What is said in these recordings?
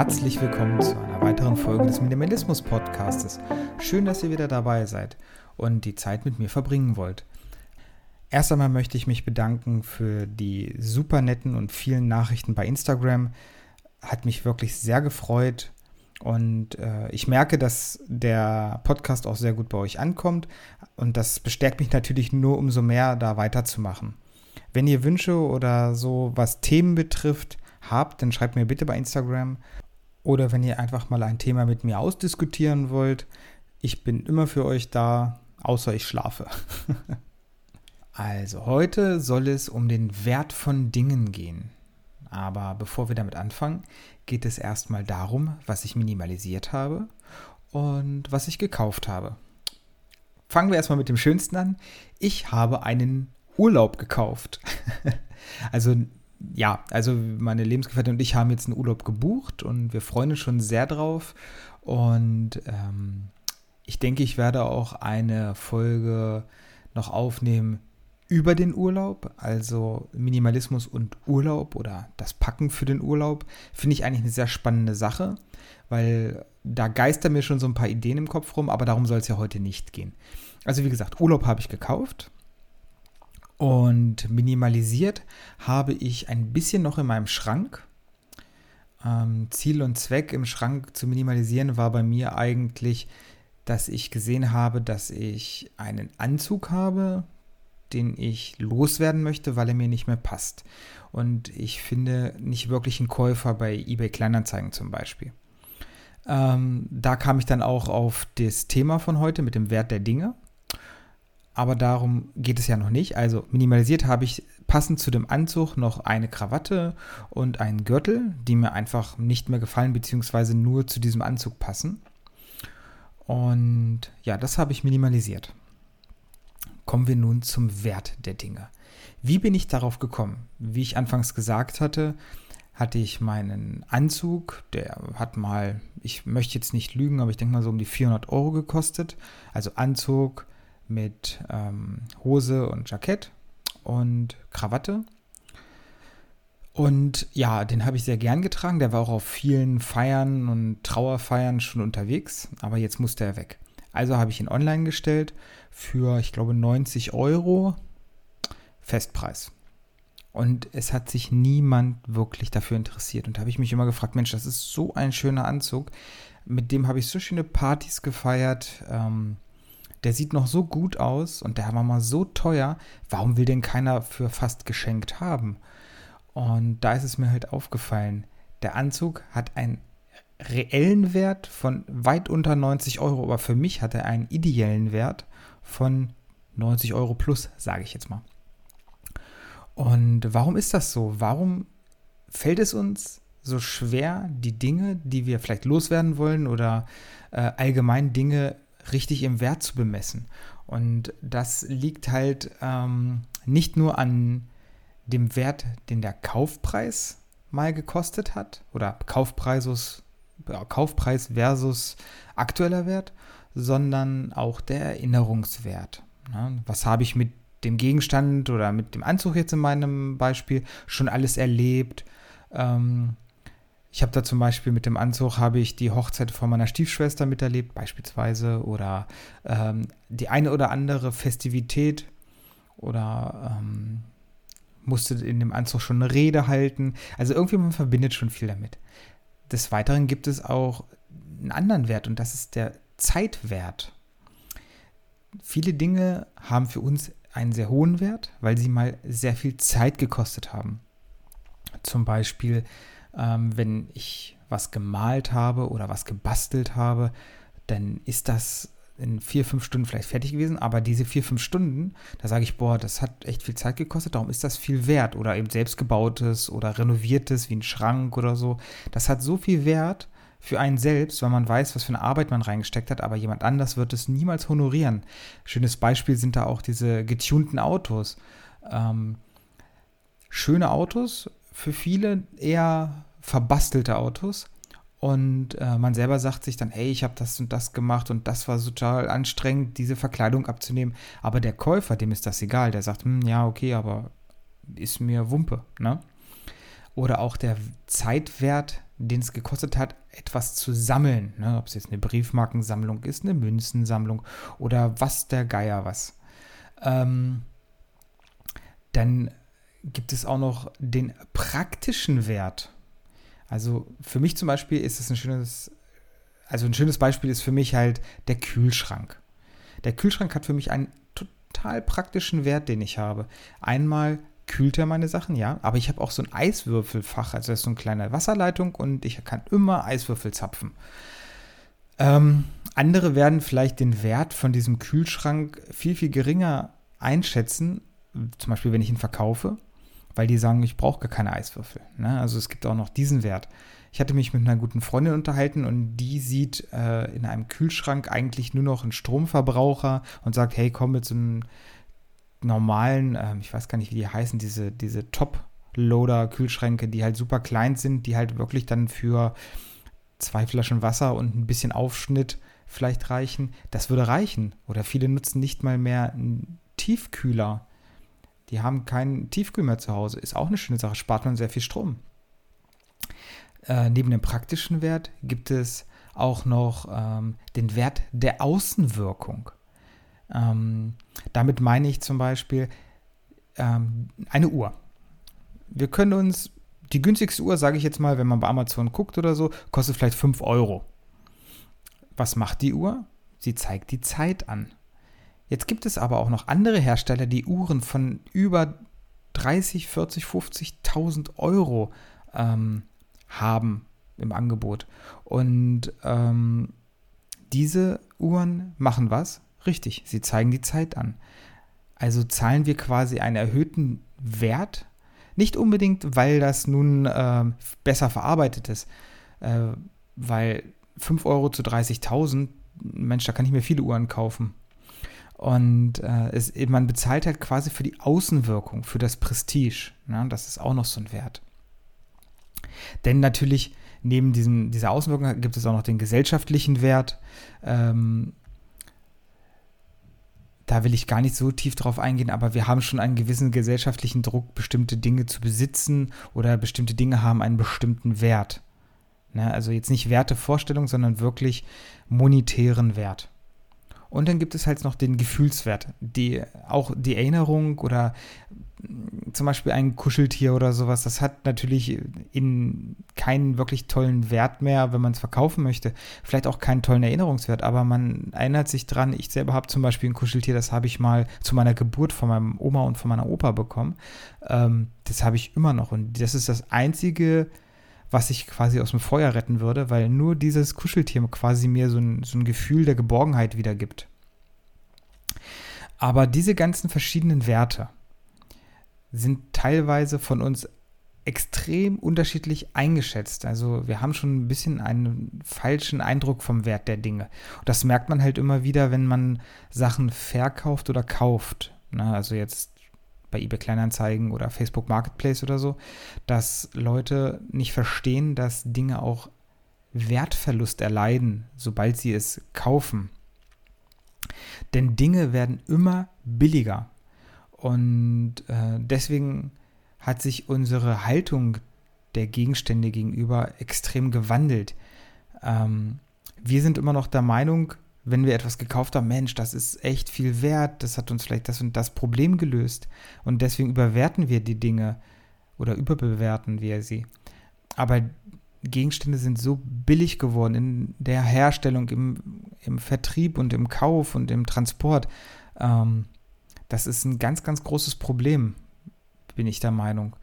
Herzlich willkommen zu einer weiteren Folge des Minimalismus Podcastes. Schön, dass ihr wieder dabei seid und die Zeit mit mir verbringen wollt. Erst einmal möchte ich mich bedanken für die super netten und vielen Nachrichten bei Instagram. Hat mich wirklich sehr gefreut und äh, ich merke, dass der Podcast auch sehr gut bei euch ankommt und das bestärkt mich natürlich nur umso mehr, da weiterzumachen. Wenn ihr Wünsche oder so, was Themen betrifft, habt, dann schreibt mir bitte bei Instagram. Oder wenn ihr einfach mal ein Thema mit mir ausdiskutieren wollt, ich bin immer für euch da, außer ich schlafe. also, heute soll es um den Wert von Dingen gehen. Aber bevor wir damit anfangen, geht es erstmal darum, was ich minimalisiert habe und was ich gekauft habe. Fangen wir erstmal mit dem Schönsten an. Ich habe einen Urlaub gekauft. also ja, also meine Lebensgefährtin und ich haben jetzt einen Urlaub gebucht und wir freuen uns schon sehr drauf. Und ähm, ich denke, ich werde auch eine Folge noch aufnehmen über den Urlaub, also Minimalismus und Urlaub oder das Packen für den Urlaub, finde ich eigentlich eine sehr spannende Sache, weil da geistern mir schon so ein paar Ideen im Kopf rum, aber darum soll es ja heute nicht gehen. Also wie gesagt, Urlaub habe ich gekauft und minimalisiert habe ich ein bisschen noch in meinem Schrank. Ähm, Ziel und Zweck im Schrank zu minimalisieren war bei mir eigentlich, dass ich gesehen habe, dass ich einen Anzug habe, den ich loswerden möchte, weil er mir nicht mehr passt. Und ich finde nicht wirklich einen Käufer bei eBay Kleinanzeigen zum Beispiel. Ähm, da kam ich dann auch auf das Thema von heute mit dem Wert der Dinge aber darum geht es ja noch nicht. Also minimalisiert habe ich passend zu dem Anzug noch eine Krawatte und einen Gürtel, die mir einfach nicht mehr gefallen, beziehungsweise nur zu diesem Anzug passen. Und ja, das habe ich minimalisiert. Kommen wir nun zum Wert der Dinge. Wie bin ich darauf gekommen? Wie ich anfangs gesagt hatte, hatte ich meinen Anzug, der hat mal, ich möchte jetzt nicht lügen, aber ich denke mal so um die 400 Euro gekostet. Also Anzug, mit ähm, Hose und Jackett und Krawatte. Und ja, den habe ich sehr gern getragen. Der war auch auf vielen Feiern und Trauerfeiern schon unterwegs, aber jetzt musste er weg. Also habe ich ihn online gestellt für, ich glaube, 90 Euro Festpreis. Und es hat sich niemand wirklich dafür interessiert. Und da habe ich mich immer gefragt, Mensch, das ist so ein schöner Anzug. Mit dem habe ich so schöne Partys gefeiert. Ähm, der sieht noch so gut aus und der war mal so teuer, warum will denn keiner für fast geschenkt haben? Und da ist es mir halt aufgefallen, der Anzug hat einen reellen Wert von weit unter 90 Euro, aber für mich hat er einen ideellen Wert von 90 Euro plus, sage ich jetzt mal. Und warum ist das so? Warum fällt es uns so schwer, die Dinge, die wir vielleicht loswerden wollen oder äh, allgemein Dinge richtig im Wert zu bemessen. Und das liegt halt ähm, nicht nur an dem Wert, den der Kaufpreis mal gekostet hat oder Kaufpreisus, Kaufpreis versus aktueller Wert, sondern auch der Erinnerungswert. Ne? Was habe ich mit dem Gegenstand oder mit dem Anzug jetzt in meinem Beispiel schon alles erlebt? Ähm, ich habe da zum Beispiel mit dem Anzug habe ich die Hochzeit von meiner Stiefschwester miterlebt, beispielsweise, oder ähm, die eine oder andere Festivität oder ähm, musste in dem Anzug schon eine Rede halten. Also irgendwie man verbindet schon viel damit. Des Weiteren gibt es auch einen anderen Wert und das ist der Zeitwert. Viele Dinge haben für uns einen sehr hohen Wert, weil sie mal sehr viel Zeit gekostet haben. Zum Beispiel ähm, wenn ich was gemalt habe oder was gebastelt habe, dann ist das in vier, fünf Stunden vielleicht fertig gewesen, aber diese vier, fünf Stunden, da sage ich, boah, das hat echt viel Zeit gekostet, darum ist das viel wert. Oder eben selbstgebautes oder renoviertes, wie ein Schrank oder so. Das hat so viel Wert für einen selbst, weil man weiß, was für eine Arbeit man reingesteckt hat, aber jemand anders wird es niemals honorieren. Schönes Beispiel sind da auch diese getunten Autos. Ähm, schöne Autos, für viele eher verbastelte Autos. Und äh, man selber sagt sich dann, hey, ich habe das und das gemacht und das war total anstrengend, diese Verkleidung abzunehmen. Aber der Käufer, dem ist das egal. Der sagt, hm, ja, okay, aber ist mir Wumpe. Ne? oder auch der Zeitwert, den es gekostet hat, etwas zu sammeln. Ne? Ob es jetzt eine Briefmarkensammlung ist, eine Münzensammlung oder was der Geier was. Ähm, dann gibt es auch noch den praktischen Wert. Also für mich zum Beispiel ist es ein schönes, also ein schönes Beispiel ist für mich halt der Kühlschrank. Der Kühlschrank hat für mich einen total praktischen Wert, den ich habe. Einmal kühlt er meine Sachen, ja, aber ich habe auch so ein Eiswürfelfach, also das ist so eine kleine Wasserleitung und ich kann immer Eiswürfel zapfen. Ähm, andere werden vielleicht den Wert von diesem Kühlschrank viel, viel geringer einschätzen, zum Beispiel wenn ich ihn verkaufe, weil die sagen, ich brauche gar keine Eiswürfel. Ne? Also es gibt auch noch diesen Wert. Ich hatte mich mit einer guten Freundin unterhalten und die sieht äh, in einem Kühlschrank eigentlich nur noch einen Stromverbraucher und sagt, hey, komm mit so einem normalen, äh, ich weiß gar nicht, wie die heißen, diese, diese Top-Loader-Kühlschränke, die halt super klein sind, die halt wirklich dann für zwei Flaschen Wasser und ein bisschen Aufschnitt vielleicht reichen. Das würde reichen. Oder viele nutzen nicht mal mehr einen Tiefkühler. Die haben keinen Tiefkühl mehr zu Hause. Ist auch eine schöne Sache, spart man sehr viel Strom. Äh, neben dem praktischen Wert gibt es auch noch ähm, den Wert der Außenwirkung. Ähm, damit meine ich zum Beispiel ähm, eine Uhr. Wir können uns, die günstigste Uhr, sage ich jetzt mal, wenn man bei Amazon guckt oder so, kostet vielleicht 5 Euro. Was macht die Uhr? Sie zeigt die Zeit an. Jetzt gibt es aber auch noch andere Hersteller, die Uhren von über 30, 40, 50.000 Euro ähm, haben im Angebot. Und ähm, diese Uhren machen was? Richtig, sie zeigen die Zeit an. Also zahlen wir quasi einen erhöhten Wert. Nicht unbedingt, weil das nun äh, besser verarbeitet ist, äh, weil 5 Euro zu 30.000, Mensch, da kann ich mir viele Uhren kaufen. Und äh, es, man bezahlt halt quasi für die Außenwirkung, für das Prestige. Ne? Das ist auch noch so ein Wert. Denn natürlich, neben diesem, dieser Außenwirkung gibt es auch noch den gesellschaftlichen Wert. Ähm, da will ich gar nicht so tief drauf eingehen, aber wir haben schon einen gewissen gesellschaftlichen Druck, bestimmte Dinge zu besitzen oder bestimmte Dinge haben einen bestimmten Wert. Ne? Also jetzt nicht Wertevorstellung, sondern wirklich monetären Wert. Und dann gibt es halt noch den Gefühlswert, die, auch die Erinnerung oder zum Beispiel ein Kuscheltier oder sowas, das hat natürlich in keinen wirklich tollen Wert mehr, wenn man es verkaufen möchte. Vielleicht auch keinen tollen Erinnerungswert, aber man erinnert sich dran. Ich selber habe zum Beispiel ein Kuscheltier, das habe ich mal zu meiner Geburt von meinem Oma und von meiner Opa bekommen. Ähm, das habe ich immer noch und das ist das einzige, was ich quasi aus dem Feuer retten würde, weil nur dieses Kuscheltier quasi mir so ein, so ein Gefühl der Geborgenheit wiedergibt. Aber diese ganzen verschiedenen Werte, sind teilweise von uns extrem unterschiedlich eingeschätzt. Also wir haben schon ein bisschen einen falschen Eindruck vom Wert der Dinge. Und das merkt man halt immer wieder, wenn man Sachen verkauft oder kauft. Na, also jetzt bei eBay Kleinanzeigen oder Facebook Marketplace oder so, dass Leute nicht verstehen, dass Dinge auch Wertverlust erleiden, sobald sie es kaufen. Denn Dinge werden immer billiger. Und äh, deswegen hat sich unsere Haltung der Gegenstände gegenüber extrem gewandelt. Ähm, wir sind immer noch der Meinung, wenn wir etwas gekauft haben, Mensch, das ist echt viel wert, das hat uns vielleicht das und das Problem gelöst. Und deswegen überwerten wir die Dinge oder überbewerten wir sie. Aber Gegenstände sind so billig geworden in der Herstellung, im, im Vertrieb und im Kauf und im Transport. Ähm, das ist ein ganz, ganz großes Problem, bin ich der Meinung.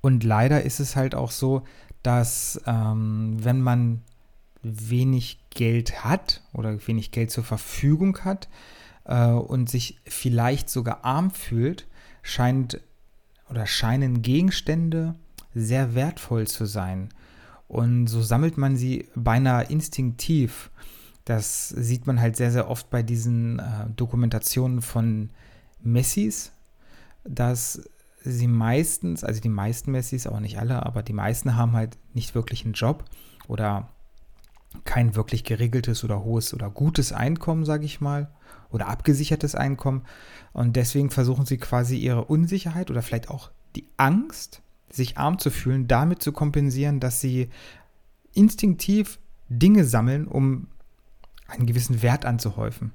Und leider ist es halt auch so, dass ähm, wenn man wenig Geld hat oder wenig Geld zur Verfügung hat äh, und sich vielleicht sogar arm fühlt, scheint oder scheinen Gegenstände sehr wertvoll zu sein. Und so sammelt man sie beinahe instinktiv. Das sieht man halt sehr, sehr oft bei diesen äh, Dokumentationen von Messis, dass sie meistens, also die meisten Messis, auch nicht alle, aber die meisten haben halt nicht wirklich einen Job oder kein wirklich geregeltes oder hohes oder gutes Einkommen, sage ich mal, oder abgesichertes Einkommen. Und deswegen versuchen sie quasi ihre Unsicherheit oder vielleicht auch die Angst, sich arm zu fühlen, damit zu kompensieren, dass sie instinktiv Dinge sammeln, um einen gewissen Wert anzuhäufen.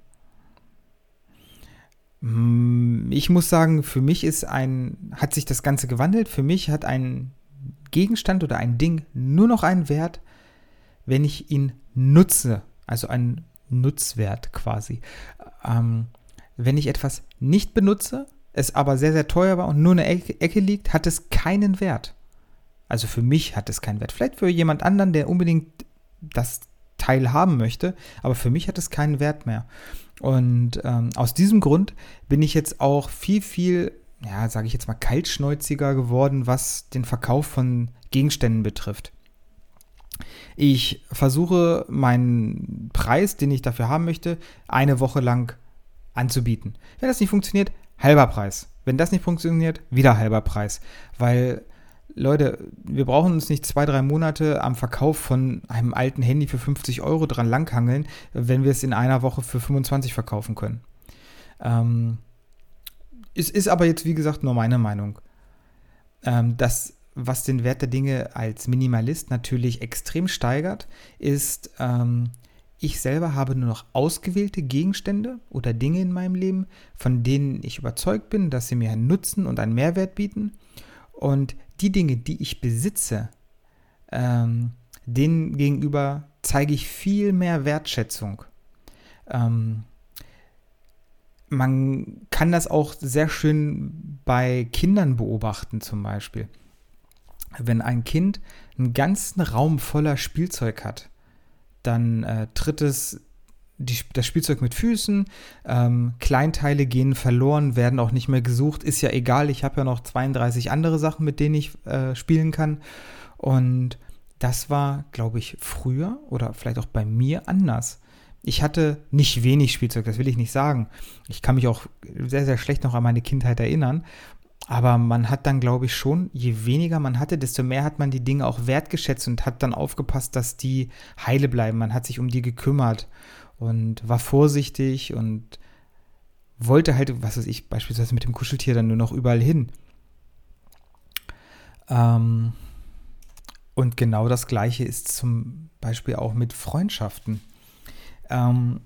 Mm, ich muss sagen, für mich ist ein, hat sich das Ganze gewandelt. Für mich hat ein Gegenstand oder ein Ding nur noch einen Wert, wenn ich ihn nutze. Also einen Nutzwert quasi. Ähm, wenn ich etwas nicht benutze, es aber sehr, sehr teuer war und nur eine Ecke liegt, hat es keinen Wert. Also für mich hat es keinen Wert. Vielleicht für jemand anderen, der unbedingt das Teil haben möchte, aber für mich hat es keinen Wert mehr. Und ähm, aus diesem Grund bin ich jetzt auch viel, viel, ja, sage ich jetzt mal, kaltschnäuziger geworden, was den Verkauf von Gegenständen betrifft. Ich versuche meinen Preis, den ich dafür haben möchte, eine Woche lang anzubieten. Wenn das nicht funktioniert, halber Preis. Wenn das nicht funktioniert, wieder halber Preis. Weil, Leute, wir brauchen uns nicht zwei, drei Monate am Verkauf von einem alten Handy für 50 Euro dran langhangeln, wenn wir es in einer Woche für 25 verkaufen können. Ähm, es ist aber jetzt, wie gesagt, nur meine Meinung. Ähm, das, was den Wert der Dinge als Minimalist natürlich extrem steigert, ist ähm, ich selber habe nur noch ausgewählte Gegenstände oder Dinge in meinem Leben, von denen ich überzeugt bin, dass sie mir einen Nutzen und einen Mehrwert bieten. Und die Dinge, die ich besitze, ähm, denen gegenüber zeige ich viel mehr Wertschätzung. Ähm, man kann das auch sehr schön bei Kindern beobachten, zum Beispiel. Wenn ein Kind einen ganzen Raum voller Spielzeug hat, dann äh, tritt es die, das Spielzeug mit Füßen, ähm, Kleinteile gehen verloren, werden auch nicht mehr gesucht, ist ja egal, ich habe ja noch 32 andere Sachen, mit denen ich äh, spielen kann. Und das war, glaube ich, früher oder vielleicht auch bei mir anders. Ich hatte nicht wenig Spielzeug, das will ich nicht sagen. Ich kann mich auch sehr, sehr schlecht noch an meine Kindheit erinnern. Aber man hat dann, glaube ich, schon, je weniger man hatte, desto mehr hat man die Dinge auch wertgeschätzt und hat dann aufgepasst, dass die heile bleiben. Man hat sich um die gekümmert und war vorsichtig und wollte halt, was weiß ich, beispielsweise mit dem Kuscheltier dann nur noch überall hin. Ähm, und genau das Gleiche ist zum Beispiel auch mit Freundschaften. Ähm,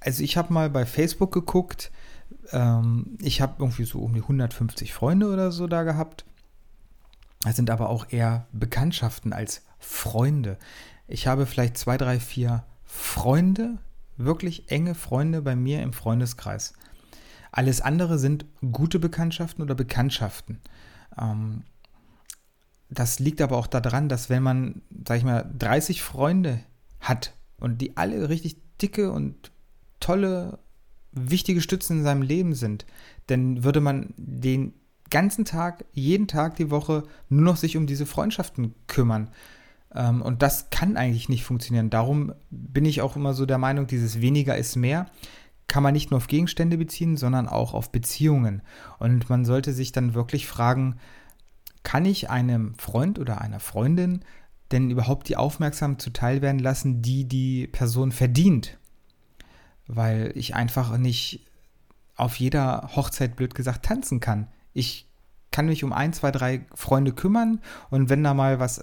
also ich habe mal bei Facebook geguckt, ähm, ich habe irgendwie so um die 150 Freunde oder so da gehabt. Das sind aber auch eher Bekanntschaften als Freunde. Ich habe vielleicht zwei, drei, vier Freunde, wirklich enge Freunde bei mir im Freundeskreis. Alles andere sind gute Bekanntschaften oder Bekanntschaften. Ähm, das liegt aber auch daran, dass wenn man, sag ich mal, 30 Freunde hat und die alle richtig dicke und tolle wichtige Stützen in seinem Leben sind, dann würde man den ganzen Tag, jeden Tag die Woche nur noch sich um diese Freundschaften kümmern. Ähm, und das kann eigentlich nicht funktionieren. Darum bin ich auch immer so der Meinung, dieses weniger ist mehr kann man nicht nur auf Gegenstände beziehen, sondern auch auf Beziehungen. Und man sollte sich dann wirklich fragen, kann ich einem Freund oder einer Freundin denn überhaupt die Aufmerksamkeit zuteil werden lassen, die die Person verdient? Weil ich einfach nicht auf jeder Hochzeit, blöd gesagt, tanzen kann. Ich kann mich um ein, zwei, drei Freunde kümmern und wenn da mal was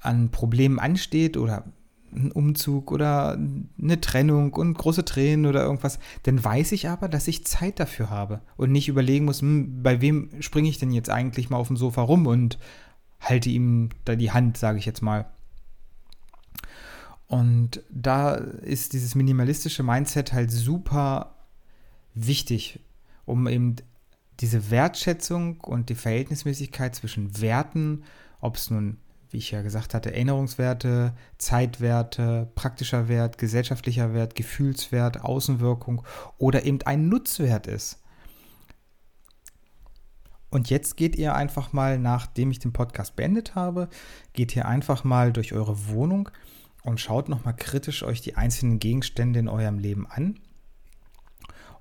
an Problemen ansteht oder ein Umzug oder eine Trennung und große Tränen oder irgendwas, dann weiß ich aber, dass ich Zeit dafür habe und nicht überlegen muss, hm, bei wem springe ich denn jetzt eigentlich mal auf dem Sofa rum und halte ihm da die Hand, sage ich jetzt mal. Und da ist dieses minimalistische Mindset halt super wichtig, um eben diese Wertschätzung und die Verhältnismäßigkeit zwischen Werten, ob es nun, wie ich ja gesagt hatte, Erinnerungswerte, Zeitwerte, praktischer Wert, gesellschaftlicher Wert, Gefühlswert, Außenwirkung oder eben ein Nutzwert ist. Und jetzt geht ihr einfach mal, nachdem ich den Podcast beendet habe, geht ihr einfach mal durch eure Wohnung und schaut nochmal kritisch euch die einzelnen Gegenstände in eurem Leben an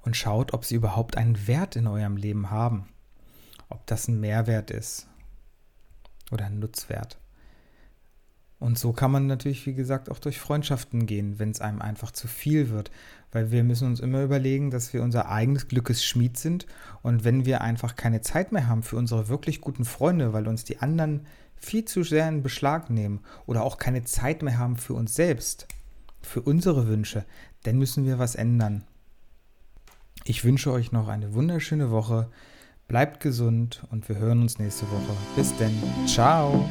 und schaut, ob sie überhaupt einen Wert in eurem Leben haben. Ob das ein Mehrwert ist oder ein Nutzwert. Und so kann man natürlich, wie gesagt, auch durch Freundschaften gehen, wenn es einem einfach zu viel wird. Weil wir müssen uns immer überlegen, dass wir unser eigenes Glückes Schmied sind. Und wenn wir einfach keine Zeit mehr haben für unsere wirklich guten Freunde, weil uns die anderen viel zu sehr in Beschlag nehmen oder auch keine Zeit mehr haben für uns selbst, für unsere Wünsche, dann müssen wir was ändern. Ich wünsche euch noch eine wunderschöne Woche. Bleibt gesund und wir hören uns nächste Woche. Bis denn. Ciao.